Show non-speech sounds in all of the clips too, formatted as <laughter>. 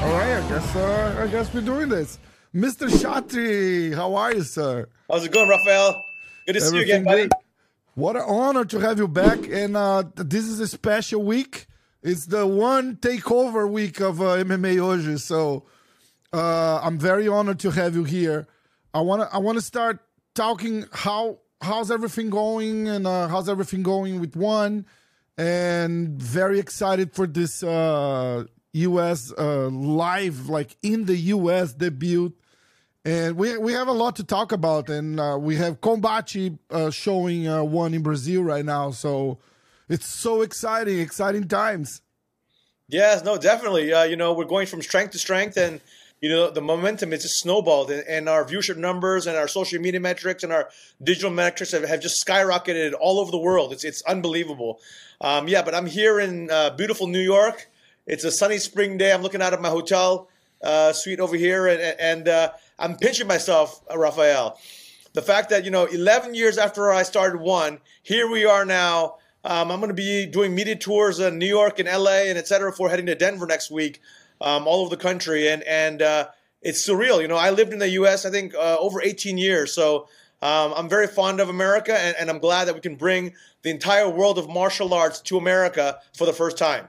All right, I guess uh, I guess we're doing this. Mr. Chatri, how are you, sir? How's it going, Rafael? Good to see you again, buddy. good? What an honor to have you back. And uh, this is a special week. It's the one takeover week of uh, MMA Hoje. So uh, I'm very honored to have you here. I want to I want to start talking how how's everything going and uh, how's everything going with one and very excited for this uh, US uh, live like in the US debut and we we have a lot to talk about, and uh, we have Combate uh, showing one in Brazil right now. So it's so exciting, exciting times. Yes, no, definitely. Uh, you know, we're going from strength to strength, and you know, the momentum is just snowballed, and, and our viewership numbers and our social media metrics and our digital metrics have, have just skyrocketed all over the world. It's it's unbelievable. Um, yeah, but I'm here in uh, beautiful New York. It's a sunny spring day. I'm looking out of my hotel uh, suite over here, and, and uh, I'm pinching myself, uh, Rafael. The fact that you know, 11 years after I started one, here we are now. Um, I'm going to be doing media tours in New York and LA and et cetera before heading to Denver next week, um, all over the country, and and uh, it's surreal. You know, I lived in the U.S. I think uh, over 18 years, so um, I'm very fond of America, and, and I'm glad that we can bring the entire world of martial arts to America for the first time.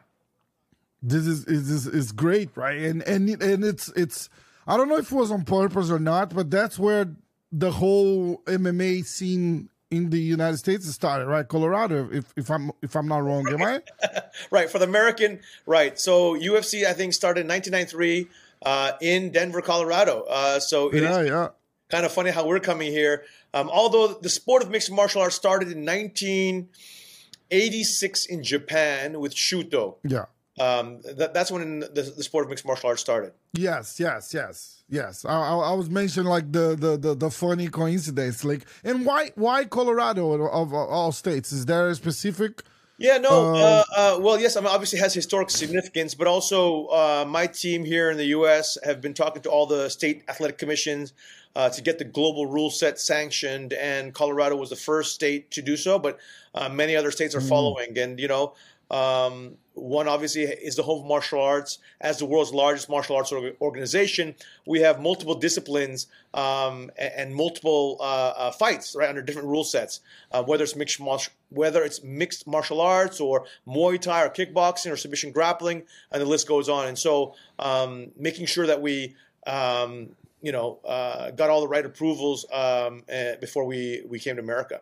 This is is is great, right? And and and it's it's I don't know if it was on purpose or not, but that's where the whole MMA scene in the United States started, right? Colorado, if if I'm if I'm not wrong, am I? <laughs> right for the American, right? So UFC, I think, started in 1993 uh, in Denver, Colorado. Uh, so it yeah, is yeah. kind of funny how we're coming here. Um, although the sport of mixed martial arts started in 1986 in Japan with Shooto. Yeah. Um, that, that's when the, the sport of mixed martial arts started. Yes, yes, yes, yes. I, I, I was mentioning like the, the the the funny coincidence, like, and why why Colorado of, of all states? Is there a specific? Yeah, no. Um, uh, uh, well, yes, I mean, obviously has historic significance, but also uh, my team here in the U.S. have been talking to all the state athletic commissions uh, to get the global rule set sanctioned, and Colorado was the first state to do so, but uh, many other states are following. And you know, um, one obviously is the home of martial arts. As the world's largest martial arts organization, we have multiple disciplines um, and, and multiple uh, uh, fights right under different rule sets. Uh, whether it's mixed martial, whether it's mixed martial arts or Muay Thai or kickboxing or submission grappling, and the list goes on. And so, um, making sure that we um, you know uh, got all the right approvals um, uh, before we we came to America.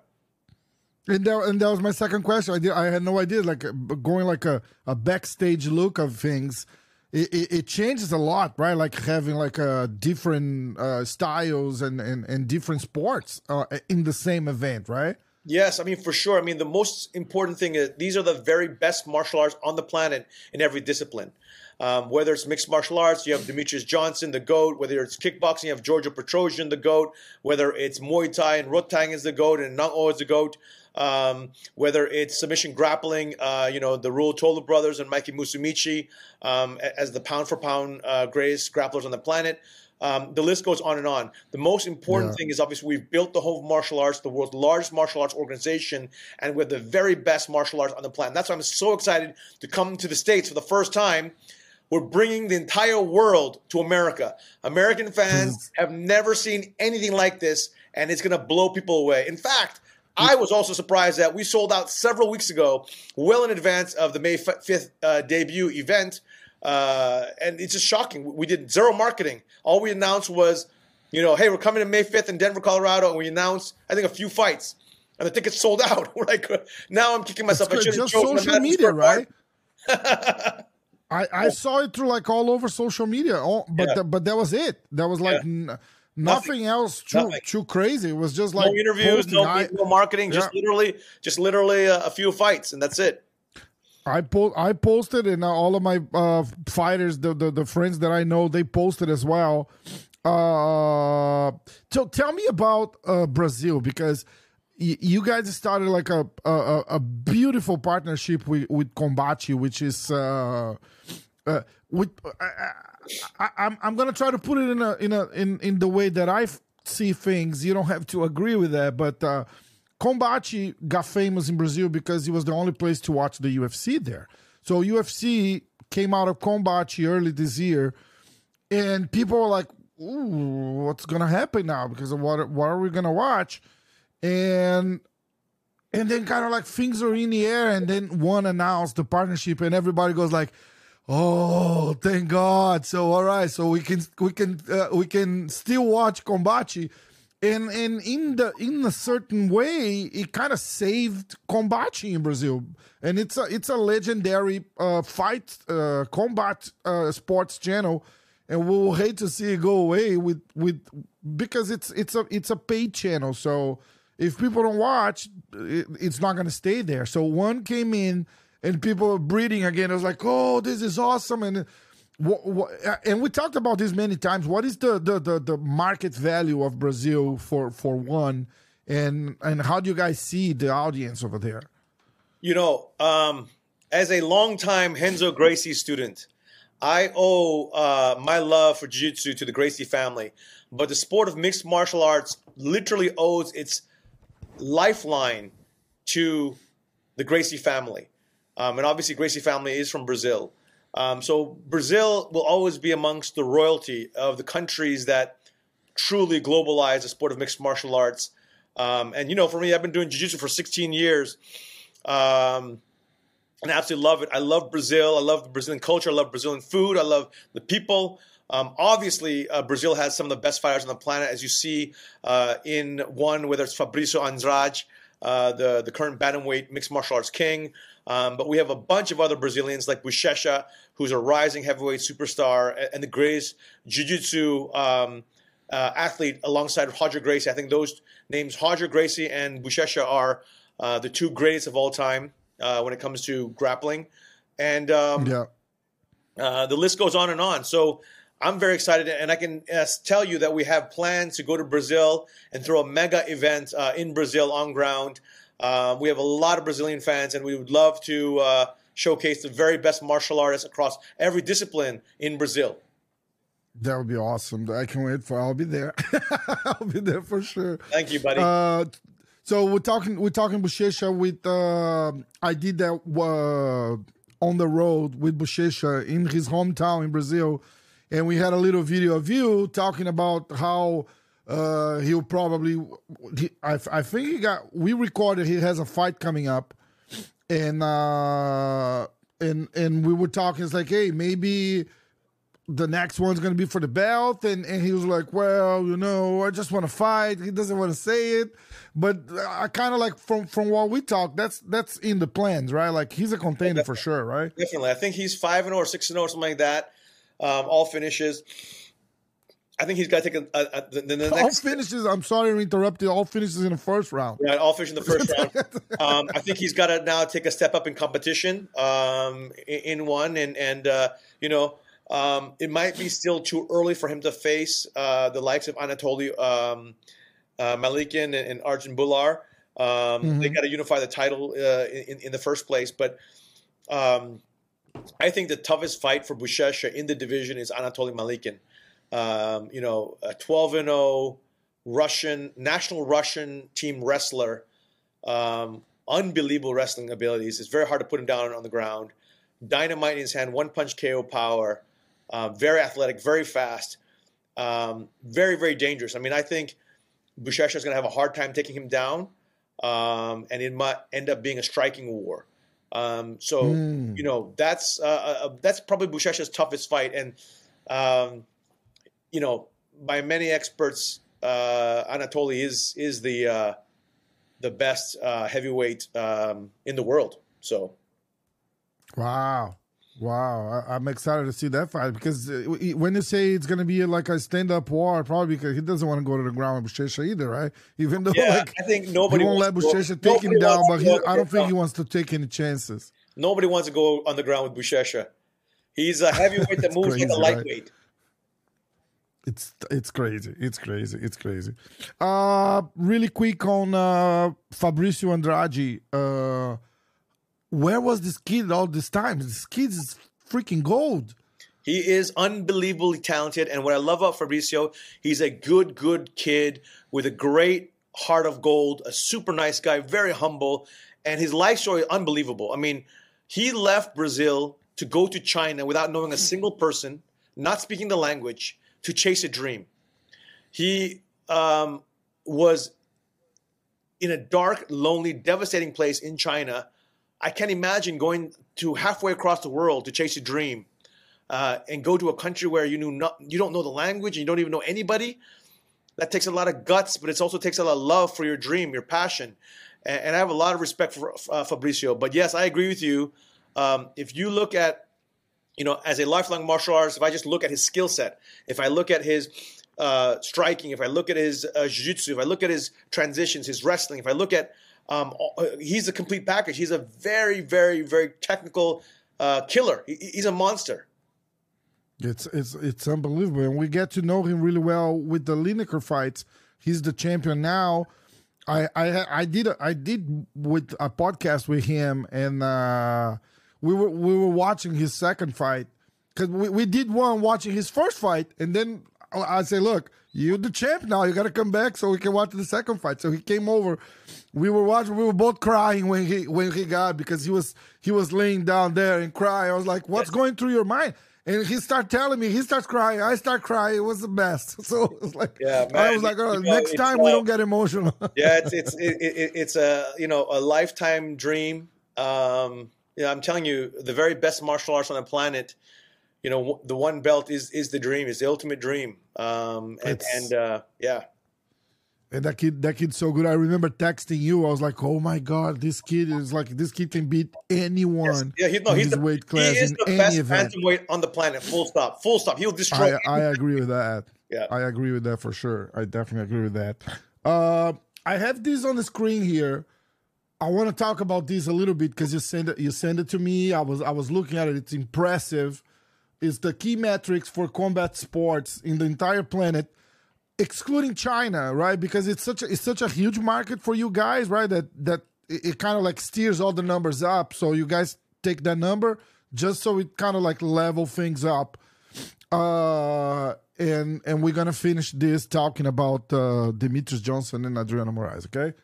And that, and that was my second question. I did. I had no idea. Like uh, going like a, a backstage look of things, it, it, it changes a lot, right? Like having like uh, different uh, styles and, and, and different sports uh, in the same event, right? Yes, I mean for sure. I mean the most important thing is these are the very best martial arts on the planet in every discipline. Um, whether it's mixed martial arts, you have Demetrious Johnson, the GOAT. Whether it's kickboxing, you have Giorgio Petrosyan, the GOAT. Whether it's Muay Thai and Rodtang is the GOAT and Nong-O is the GOAT. Um, whether it's submission grappling, uh, you know, the Ruotolo brothers and Mikey Musumeci um, as the pound for pound uh, greatest grapplers on the planet. Um, the list goes on and on. The most important Yeah. thing is obviously we've built the whole martial arts, the world's largest martial arts organization, and we're the very best martial arts on the planet. That's why I'm so excited to come to the States for the first time. We're bringing the entire world to America. American fans have never seen anything like this, and it's going to blow people away. In fact, I was also surprised that we sold out several weeks ago, well in advance of the May 5th uh, debut event. Uh, and it's just shocking. We did zero marketing. All we announced was, you know, hey, we're coming to May 5th in Denver, Colorado. And we announced, I think, a few fights. And the tickets sold out. <laughs> We're like, now I'm kicking myself. I It's should have just social media, right? <laughs> I, I saw it through like all over social media, all, but Yeah. the, but that was it. That was like n- nothing, else too Nothing. too crazy. It was just like no interviews, no, I, no marketing, just literally, just literally a, a few fights, and that's it. I po- I posted, and all of my uh, fighters, the, the the friends that I know, they posted as well. Uh, so tell me about uh, Brazil because y- you guys started like a a, a beautiful partnership with with Combate, which is uh, uh, with. I, I, I'm I'm gonna try to put it in a in a in in the way that I see things. You don't have to agree with that, but. Uh, Combate got famous in Brazil because it was the only place to watch the UFC there. So UFC came out of Combate early this year, and people were like, "Ooh, what's gonna happen now? Because of what what are we gonna watch?" And and then kind of like things are in the air, and then one announced the partnership, and everybody goes like, "Oh, thank God!" So all right, so we can we can uh, we can still watch Combate. And and in the in a certain way it kind of saved combate in brazil. And it's a it's a legendary uh fight uh combat uh sports channel. And we'll hate to see it go away with with because it's it's a it's a paid channel. So if people don't watch it, it's not going to stay there. So one came in and people are breeding again I was like oh this is awesome and what, what, and we talked about this many times. What is the, the, the, the market value of Brazil for, for one, and and how do you guys see the audience over there? You know, um, as a longtime Renzo Gracie student, I owe uh, my love for jiu-jitsu to the Gracie family. But the sport of mixed martial arts literally owes its lifeline to the Gracie family. Um, and obviously, Gracie family is from Brazil. Um, so Brazil will always be amongst the royalty of the countries that truly globalize the sport of mixed martial arts. Um, and you know, for me, I've been doing jiu-jitsu for 16 years, um, and I absolutely love it. I love Brazil. I love the Brazilian culture. I love Brazilian food. I love the people. Um, obviously, uh, Brazil has some of the best fighters on the planet, as you see uh, in one, whether it's Fabrício Andrade, uh, the the current bantamweight mixed martial arts king. Um, but we have a bunch of other Brazilians like Buchecha, who's a rising heavyweight superstar and, the greatest jiu-jitsu um, uh, athlete alongside Roger Gracie. I think those names, Roger Gracie and Buchecha, are uh, the two greatest of all time uh, when it comes to grappling. And um, Yeah, uh, the list goes on and on. So I'm very excited, and I can uh, tell you that we have plans to go to Brazil and throw a mega event uh, in Brazil on ground. Uh, we have a lot of Brazilian fans, and we would love to uh, showcase the very best martial artists across every discipline in Brazil. that would be awesome. I can wait for. I'll be there. <laughs> I'll be there for sure. Thank you, buddy. Uh, so we're talking. We're talking Buchecha with. Uh, I did that uh, on the road with Buchecha in his hometown in Brazil, and we had a little video of you talking about how uh, he'll probably. He, I, I think he got. We recorded. He has a fight coming up, and uh, and and we were talking. It's like, hey, maybe the next one's gonna be for the belt, and and he was like, well, you know, I just want to fight. He doesn't want to say it, but I kind of like from from what we talked, that's that's in the plans, right? Like he's a contender for sure, right? Definitely, I think he's five and zero or six and zero, something like that. Um, all finishes. I think he's got to take a, a, a the, the All finishes. I'm sorry to interrupt you. All finishes in the first round. Yeah, all fish in the first <laughs> round. Um, I think he's got to now take a step up in competition um, in, in one, and and uh, you know um, it might be still too early for him to face uh, the likes of Anatoly um, uh, Malykhin and, and Arjan Bhullar. Um, They got to unify the title uh, in, in the first place, but um, I think the toughest fight for Buchecha in the division is Anatoly Malykhin. Um, you know, a 12 and 0 Russian national Russian team wrestler, um, unbelievable wrestling abilities. It's very hard to put him down on the ground. Dynamite in his hand, one punch KO power, uh, very athletic, very fast, um, very very dangerous. I mean, I think Buchecha is going to have a hard time taking him down, um, and it might end up being a striking war. Um, so you know that's uh, uh, that's probably Buchecha's toughest fight, and um, you know by many experts, uh, Anatoly is is the uh, the best uh, heavyweight um, in the world. So Wow. Wow, I, am excited to see that fight because uh, when you say it's going to be like a stand-up war, probably because he doesn't want to go to the ground with Buchecha either, right? <laughs> Even though, yeah, like, I think nobody won't let Buchecha take him down, but he, I don't think he wants to take any chances. Nobody wants to go on the ground with Buchecha. He's a heavyweight that moves crazy, like a lightweight. Right? It's it's crazy. It's crazy. It's crazy. Uh, really quick on uh, Fabricio Andrade. Uh, where was this kid all this time? This kid is freaking gold. He is unbelievably talented. And what I love about Fabricio, he's a good, good kid with a great heart of gold, a super nice guy, very humble. And his life story is unbelievable. I mean, he left Brazil to go to China without knowing a single person, not speaking the language, to chase a dream. He um, was in a dark, lonely, devastating place in China I can't imagine going to halfway across the world to chase a dream uh, and go to a country where you knew not, you don't know the language and you don't even know anybody. That takes a lot of guts, but it also takes a lot of love for your dream, your passion. And, and I have a lot of respect for uh, Fabricio. But yes, I agree with you. Um, if you look at, you know, as a lifelong martial artist, if I just look at his skill set, if I look at his uh, striking, if I look at his uh, jiu-jitsu, if I look at his transitions, his wrestling, if I look at um, uh, he's a complete package. He's a very, very, very technical uh, killer. He, he's a monster. It's it's it's unbelievable, and we get to know him really well with the Lineker fights. He's the champion now. I I I did I did with a podcast with him, and uh, we were we were watching his second fight because we, we did one watching his first fight, and then I say, look, you're the champ now. You got to come back so we can watch the second fight. So he came over. We were watching. We were both crying when he when he got because he was he was laying down there and crying. I was like, what's going through your mind? And he started telling me. He starts crying. I start crying. It was the best. <laughs> So it was like, yeah, man, I was like, oh, you know, next time we don't get emotional. <laughs> yeah, it's it's it, it, it's a you know a lifetime dream. Um, yeah, I'm telling you, the very best martial arts on the planet you know the one belt is is the dream is the ultimate dream. Um and, and uh yeah. And that kid that kid's so good. I remember texting you. I was like oh my god this kid is like this kid can beat anyone yes. yeah he, no, he's the, weight class he is the best event. weight on the planet full stop full stop. He'll destroy i, I agree with that. Yeah. I agree with that for sure. I definitely agree with that. Uh i have this on the screen here I want to talk about this a little bit because you send it you send it to me. I was I was looking at it. It's impressive It's the key metrics for combat sports in the entire planet excluding China, right? Because it's such a it's such a huge market for you guys, right? That that it, it kind of like steers all the numbers up. So you guys take that number just so it kind of like level things up. Uh and and we're gonna finish this talking about uh Demetrious Johnson and Adriano Moraes, okay?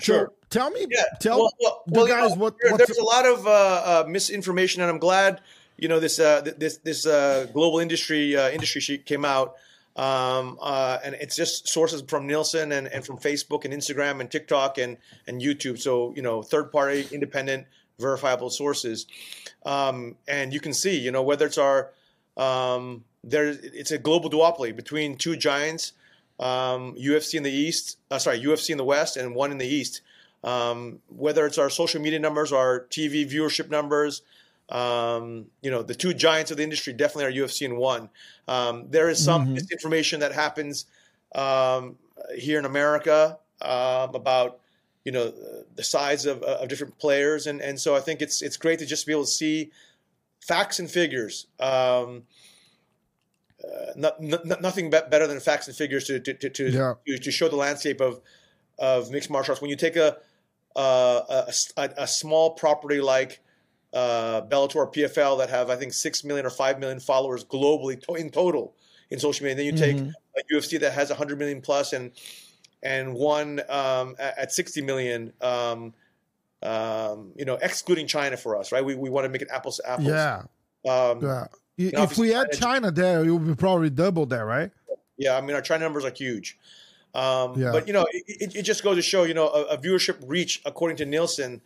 Sure. So tell me, yeah. tell well, well, well guys know, what. There, there's a lot of uh, uh, misinformation, and I'm glad you know this uh, this this uh, global industry uh, industry sheet came out, um, uh, and it's just sources from Nielsen and, and from Facebook and Instagram and TikTok and and YouTube. So you know, third party, independent, verifiable sources, um, and you can see you know whether it's our um, there it's a global duopoly between two giants, um, UFC in the east, uh, sorry UFC in the west, and one in the east. Um, whether it's our social media numbers, our TV viewership numbers, um, you know, the two giants of the industry definitely are UFC and one. Um, there is some mm-hmm. misinformation that happens um, here in America um, about you know the size of, of, different players, and and so I think it's it's great to just be able to see facts and figures. Um, uh, not, not, nothing better than facts and figures to to to, yeah. to, to show the landscape of of mixed martial arts. When you take a a, a, a small property like uh, Bellator, PFL that have I think six million or five million followers globally to- in total in social media. And then you take mm-hmm. UFC that has 100 million plus and and one um, at, at, 60 million. Um, um, you know, excluding China for us, right? We we want to make it apples to apples. Yeah. Um, yeah. If we had China there, it would be probably double there, right? Yeah, I mean our China numbers are huge. Um, yeah. But you know, it, it, just goes to show, you know, a, a viewership reach according to Nielsen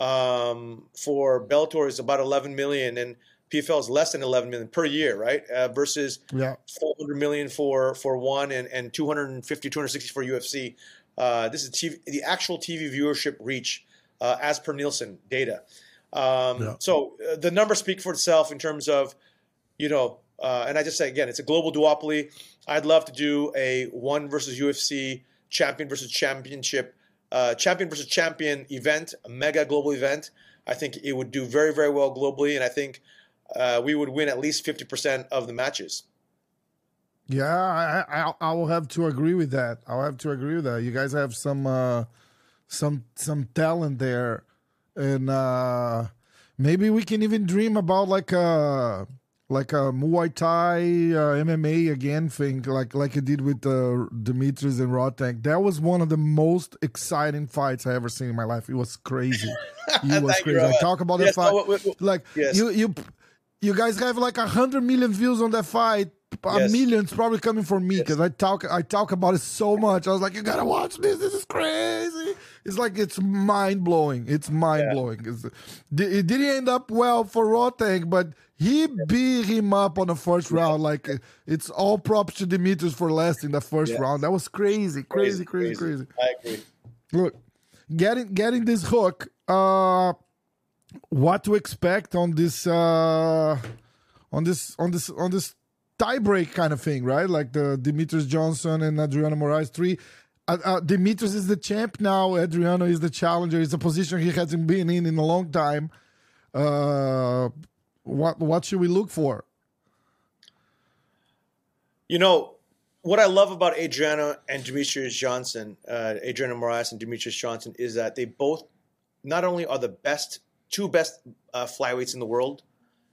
um, for Bellator is about 11 million, and PFL is less than 11 million per year, right? Uh, versus yeah. 400 million for for one and, and 250, 260 for UFC. Uh, this is TV, the actual TV viewership reach uh, as per Nielsen data. Um, Yeah. So uh, the numbers speak for itself in terms of, you know, uh, and I just say again, it's a global duopoly. I'd love to do a one versus UFC champion versus championship, uh, champion versus champion event, a mega global event. I think it would do very, very well globally, and I think uh, we would win at least fifty percent of the matches. Yeah, I, I I will have to agree with that. I'll have to agree with that. You guys have some uh, some some talent there, and uh, maybe we can even dream about like a like a Muay Thai uh, MMA again thing, like like it did with uh, Demetrious and Rodtang. That was one of the most exciting fights I ever seen in my life. It was crazy. <laughs> It was crazy. I talk about Yes, that fight. no, we- we- like Yes. you you you guys have like a hundred million views on that fight. A Yes. millions probably coming from me because I talk I talk about it so much. I was like, you gotta watch this. This is crazy. It's like it's mind blowing. It's mind blowing. It's, it didn't end up well for Rodtang, but he beat him up on the first round. Like it's all props to Demetrious for lasting the first Yes. round. That was crazy, crazy, crazy, crazy. I agree. Look, getting getting this hook. Uh, what to expect on this uh on this on this on this tiebreak kind of thing, right? Like the Demetrious Johnson and Adriano Moraes three. Uh, uh, Demetrious is the champ now. Adriano is the challenger. It's a position he hasn't been in in a long time. Uh, what what should we look for? You know, what I love about Adriano and Demetrious Johnson, uh, Adriano Moraes and Demetrious Johnson, is that they both not only are the best, two best uh, flyweights in the world,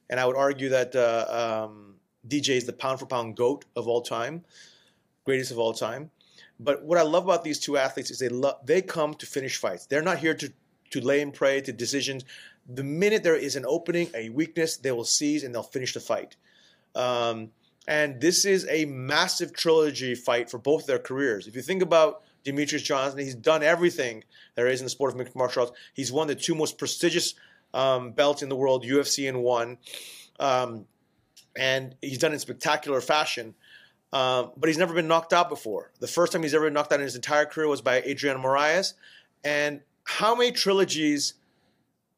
and I would argue that uh, um, DJ is the pound for pound goat of all time, greatest of all time. But what I love about these two athletes is they they come to finish fights. They're not here to to lay and pray to decisions. The minute there is an opening, a weakness, they will seize and they'll finish the fight. Um, and this is a massive trilogy fight for both their careers. If you think about Demetrious Johnson, he's done everything there is in the sport of mixed martial arts. He's won the two most prestigious um, belts in the world, UFC and one, um, and he's done it in spectacular fashion. Um, but he's never been knocked out before. The first time he's ever been knocked out in his entire career was by Adrian Moraes. And how many trilogies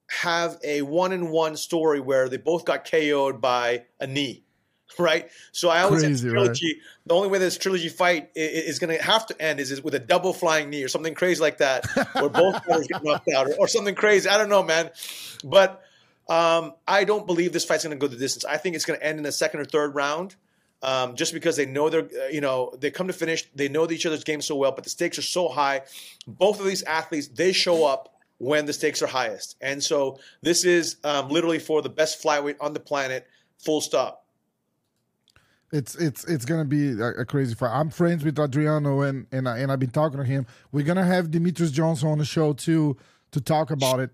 have a one in one story where they both got KO'd by a knee? <laughs> Right, so I always say Crazy, this right? trilogy. The only way this trilogy fight is going to have to end is, is with a double flying knee or something crazy like that, where both <laughs> fighters get knocked out, or, or something crazy. I don't know, man. But um, I don't believe this fight's going to go the distance. I think it's going to end in the second or third round, um, just because they know they're, uh, you know, they come to finish. They know each other's game so well, but the stakes are so high. Both of these athletes, they show up when the stakes are highest, and so this is um, literally for the best flyweight on the planet. Full stop. It's it's it's gonna be a, a crazy fight. I'm friends with Adriano and and I, and I've been talking to him. We're gonna have Demetrious Johnson on the show too to talk about it.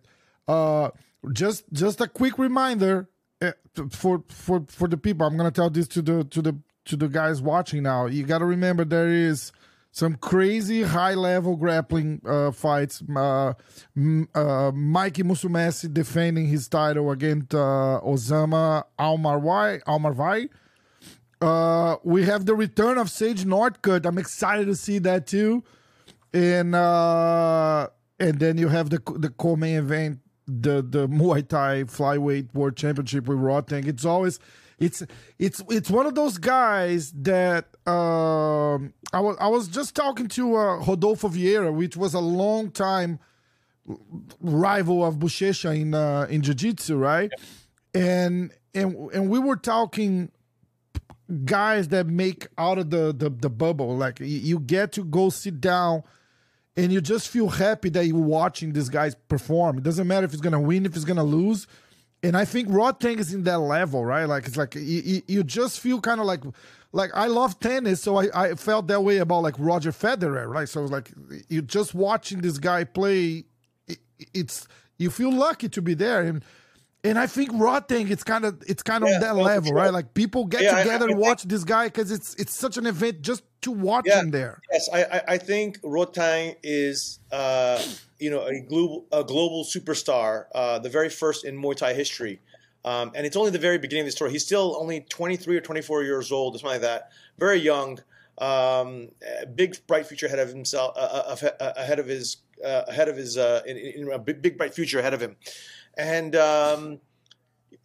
Uh, just just a quick reminder uh, for for for the people. I'm gonna tell this to the to the to the guys watching now. You got to remember there is some crazy high level grappling uh, fights. Uh, uh, Mikey Musumeci defending his title against uh, Osama Almarwai. Almarvai. Uh, we have the return of Sage Northcutt. I'm excited to see that too. And uh, and then you have the the co-main event, the the Muay Thai flyweight world championship with Rodtang. It's always it's it's it's one of those guys that um, I was I was just talking to uh, Rodolfo Vieira, which was a long time rival of Buchecha in uh, in jiu-jitsu, right? And and and we were talking guys that make out of the the, the bubble like you get to go sit down and you just feel happy that you're watching these guys perform. It doesn't matter if he's gonna win if he's gonna lose. And i think Rodtang is in that level right? Like it's like you, you, just feel kind of like like i love tennis so I, I felt that way about like roger federer right? So it's like you just watching this guy play it, it's you feel lucky to be there. And and I think Rodtang, it's kind of it's kind of Yeah, on that level, right? Like people get Yeah, together I and think- watch this guy because it's it's such an event just to watch Yeah. him there. Yes, I, I, I think Rodtang is, uh, you know, a global, a global superstar, uh, the very first in Muay Thai history. Um, and it's only the very beginning of the story. He's still only 23 or 24 years old, or something like that. Very young, um, big bright future ahead of himself, uh, uh, uh, ahead of his, uh, ahead of his, uh, in, in a big, big bright future ahead of him. and um,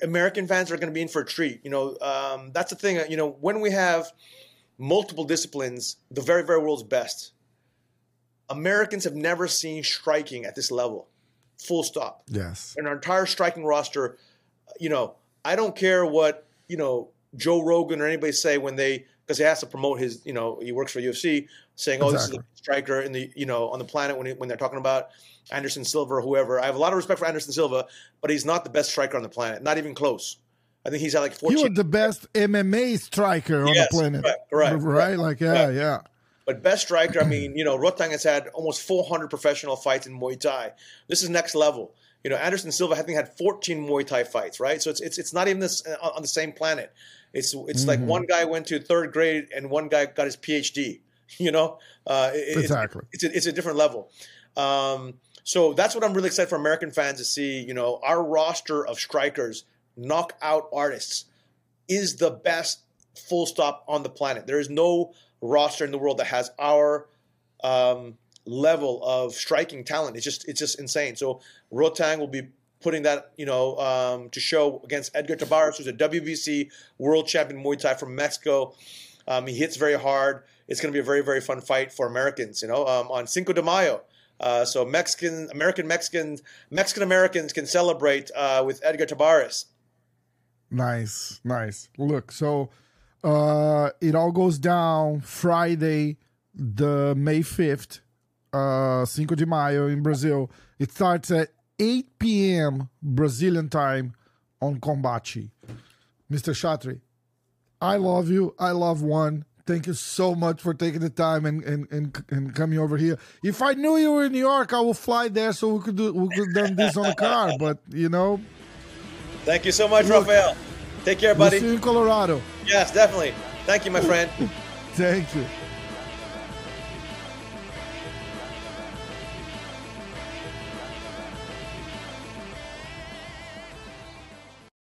American fans are going to be in for a treat. You know, um, that's the thing. You know, when we have multiple disciplines, the very, very world's best. Americans have never seen striking at this level. Full stop. Yes. And our entire striking roster, uh, you know, I don't care what, you know, Joe Rogan or anybody say when they because he has to promote his, you know, he works for UFC, saying, "Oh, Exactly. this is the striker in the, you know, on the planet." When when they're talking about Anderson Silva or whoever, I have a lot of respect for Anderson Silva, but he's not the best striker on the planet, not even close. I think he's at like He 14. was the best MMA striker on Yes, the planet. correct, correct, Right? correct, Like, yeah, yeah. But best striker, I mean, you know, Rodtang has had almost 400 professional fights in Muay Thai. This is next level. You know, Anderson Silva I think had 14 Muay Thai fights, right? So it's it's it's not even this uh, on the same planet. It's it's like Mm-hmm. one guy went to third grade and one guy got his PhD. <laughs> You know, uh, it- it's, Exactly. It's a, it's a different level. Um, so that's what I'm really excited for American fans to see. You know, our roster of strikers, knockout artists, is the best full stop on the planet. There is no roster in the world that has our um, level of striking talent. It's just it's just insane. So Rodtang will be putting that you know um, to show against Edgar Tabares, who's a WBC world champion Muay Thai from Mexico. Um, he hits very hard. It's going to be a very very fun fight for Americans. You know, um, on Cinco de Mayo. Uh, so Mexican, American Mexicans, Mexican Americans can celebrate uh, with Edgar Tabares. Nice, nice. Look, so uh it all goes down Friday, the May 5th, uh Cinco de Mayo in Brazil. It starts at 8 p.m. Brazilian time on Combate. Mr. Chatri, I love you. I love one. Thank you so much for taking the time and, and, and, and coming over here. If I knew you were in New York, I would fly there so we could do we could done this on the car. But you know, Thank you so much, Look, Rafael. Take care, we'll buddy. see you in Colorado. Yes, definitely. Thank you, my friend. <laughs> Thank you.